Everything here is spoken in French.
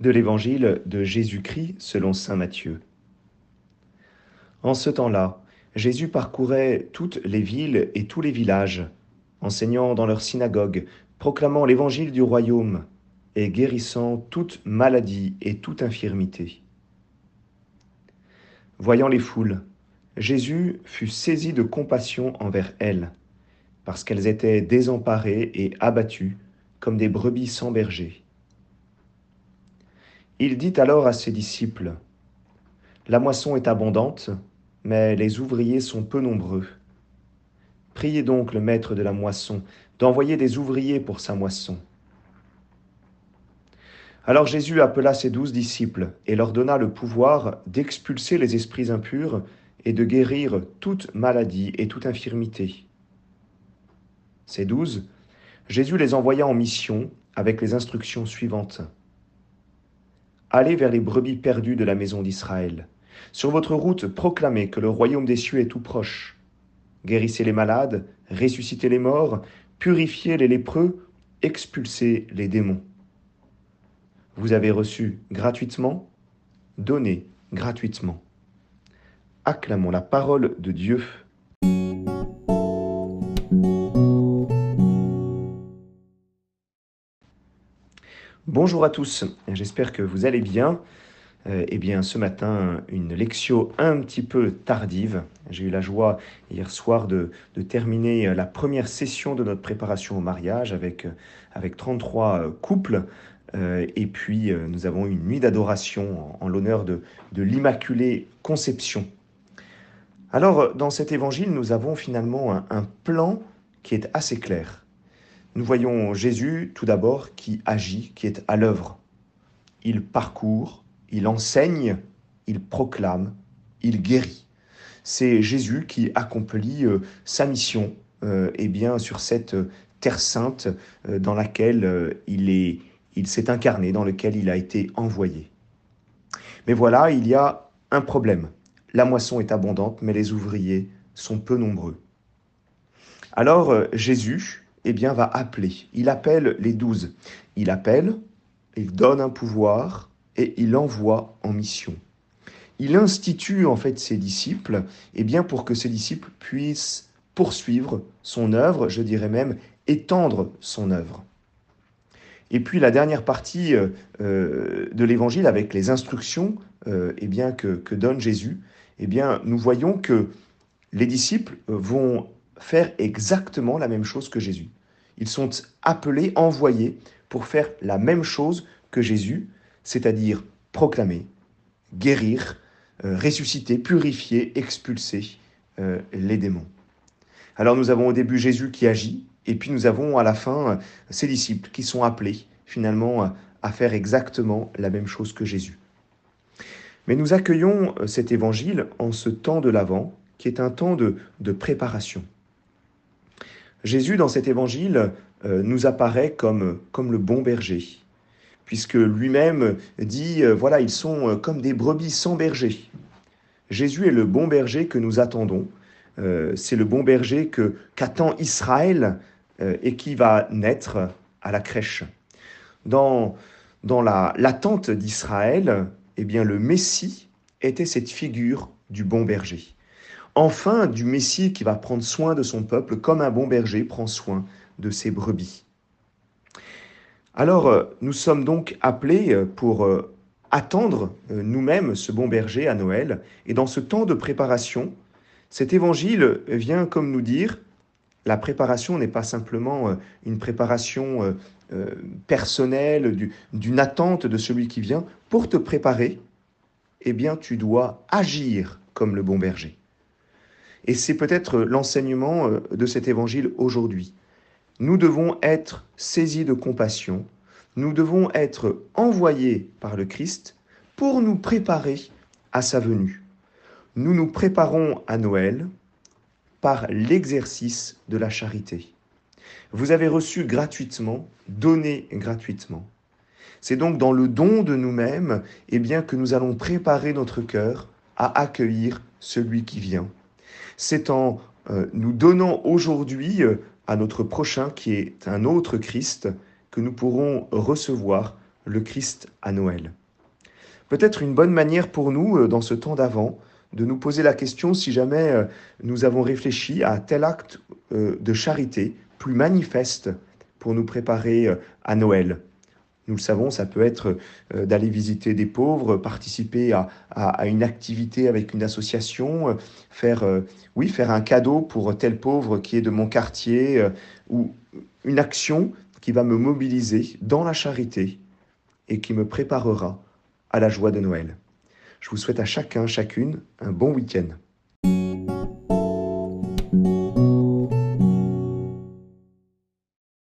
de l'évangile de Jésus-Christ selon Saint Matthieu. En ce temps-là, Jésus parcourait toutes les villes et tous les villages, enseignant dans leurs synagogues, proclamant l'évangile du royaume et guérissant toute maladie et toute infirmité. Voyant les foules, Jésus fut saisi de compassion envers elles, parce qu'elles étaient désemparées et abattues comme des brebis sans berger. Il dit alors à ses disciples, La moisson est abondante, mais les ouvriers sont peu nombreux. Priez donc le maître de la moisson d'envoyer des ouvriers pour sa moisson. Alors Jésus appela ses douze disciples et leur donna le pouvoir d'expulser les esprits impurs et de guérir toute maladie et toute infirmité. Ces douze, Jésus les envoya en mission avec les instructions suivantes. Allez vers les brebis perdues de la maison d'Israël. Sur votre route, proclamez que le royaume des cieux est tout proche. Guérissez les malades, ressuscitez les morts, purifiez les lépreux, expulsez les démons. Vous avez reçu gratuitement, donnez gratuitement. Acclamons la parole de Dieu. Bonjour à tous, j'espère que vous allez bien. Euh, eh bien, ce matin, une lecture un petit peu tardive. J'ai eu la joie hier soir de, terminer la première session de notre préparation au mariage avec, avec 33 euh, couples. Euh, et puis, nous avons une nuit d'adoration en, l'honneur de, de l'Immaculée Conception. Alors, dans cet évangile, nous avons finalement un plan qui est assez clair. Nous voyons Jésus tout d'abord qui agit, qui est à l'œuvre. Il parcourt, il enseigne, il proclame, il guérit. C'est Jésus qui accomplit euh, sa mission euh, eh bien, sur cette terre sainte euh, dans laquelle il est, il s'est incarné, dans laquelle il a été envoyé. Mais voilà, il y a un problème. La moisson est abondante, mais les ouvriers sont peu nombreux. Alors Jésus, eh bien, va appeler. Il appelle les douze. Il appelle, il donne un pouvoir et il envoie en mission. Il institue en fait ses disciples, eh bien, pour que ses disciples puissent poursuivre son œuvre, je dirais même étendre son œuvre. Et puis la dernière partie euh, euh, de l'évangile avec les instructions euh, eh bien, que, que, donne Jésus, eh bien, nous voyons que les disciples vont faire exactement la même chose que Jésus. Ils sont appelés, envoyés pour faire la même chose que Jésus, c'est-à-dire proclamer, guérir, euh, ressusciter, purifier, expulser euh, les démons. Alors nous avons au début Jésus qui agit, et puis nous avons à la fin euh, ses disciples qui sont appelés finalement à faire exactement la même chose que Jésus. Mais nous accueillons cet évangile en ce temps de l'Avent, qui est un temps de préparation. Jésus, dans cet évangile, euh, nous apparaît comme, comme le bon berger, puisque lui-même dit, euh, voilà, ils sont euh, comme des brebis sans berger. Jésus est le bon berger que nous attendons. c'est le bon berger que qu'attend Israël et qui va naître à la crèche. Dans, dans l'attente d'Israël, eh bien, le Messie était cette figure du bon berger enfin du Messie qui va prendre soin de son peuple comme un bon berger prend soin de ses brebis. Alors, euh, nous sommes donc appelés euh, pour euh, attendre nous-mêmes ce bon berger à Noël. Et dans ce temps de préparation, cet évangile vient comme nous dire, la préparation n'est pas simplement une préparation personnelle, d'une attente de celui qui vient. Pour te préparer, eh bien, tu dois agir comme le bon berger. Et c'est peut-être l'enseignement euh, de cet évangile aujourd'hui. Nous devons être saisis de compassion, nous devons être envoyés par le Christ pour nous préparer à sa venue. Nous nous préparons à Noël par l'exercice de la charité. Vous avez reçu gratuitement, donné gratuitement. C'est donc dans le don de nous-mêmes eh bien, que nous allons préparer notre cœur à accueillir celui qui vient. C'est en euh, nous donnant aujourd'hui euh, à notre prochain, qui est un autre Christ, que nous pourrons recevoir le Christ à Noël. Peut-être une bonne manière pour nous, dans ce temps d'avant, de nous poser la question si jamais nous avons réfléchi à tel acte de charité plus manifeste pour nous préparer à Noël. Nous le savons, ça peut être euh, d'aller visiter des pauvres, participer à, une activité avec une association, euh, faire, euh, oui, faire un cadeau pour tel pauvre qui est de mon quartier, ou une action qui va me mobiliser dans la charité et qui me préparera à la joie de Noël. Je vous souhaite à chacun, chacune, un bon week-end.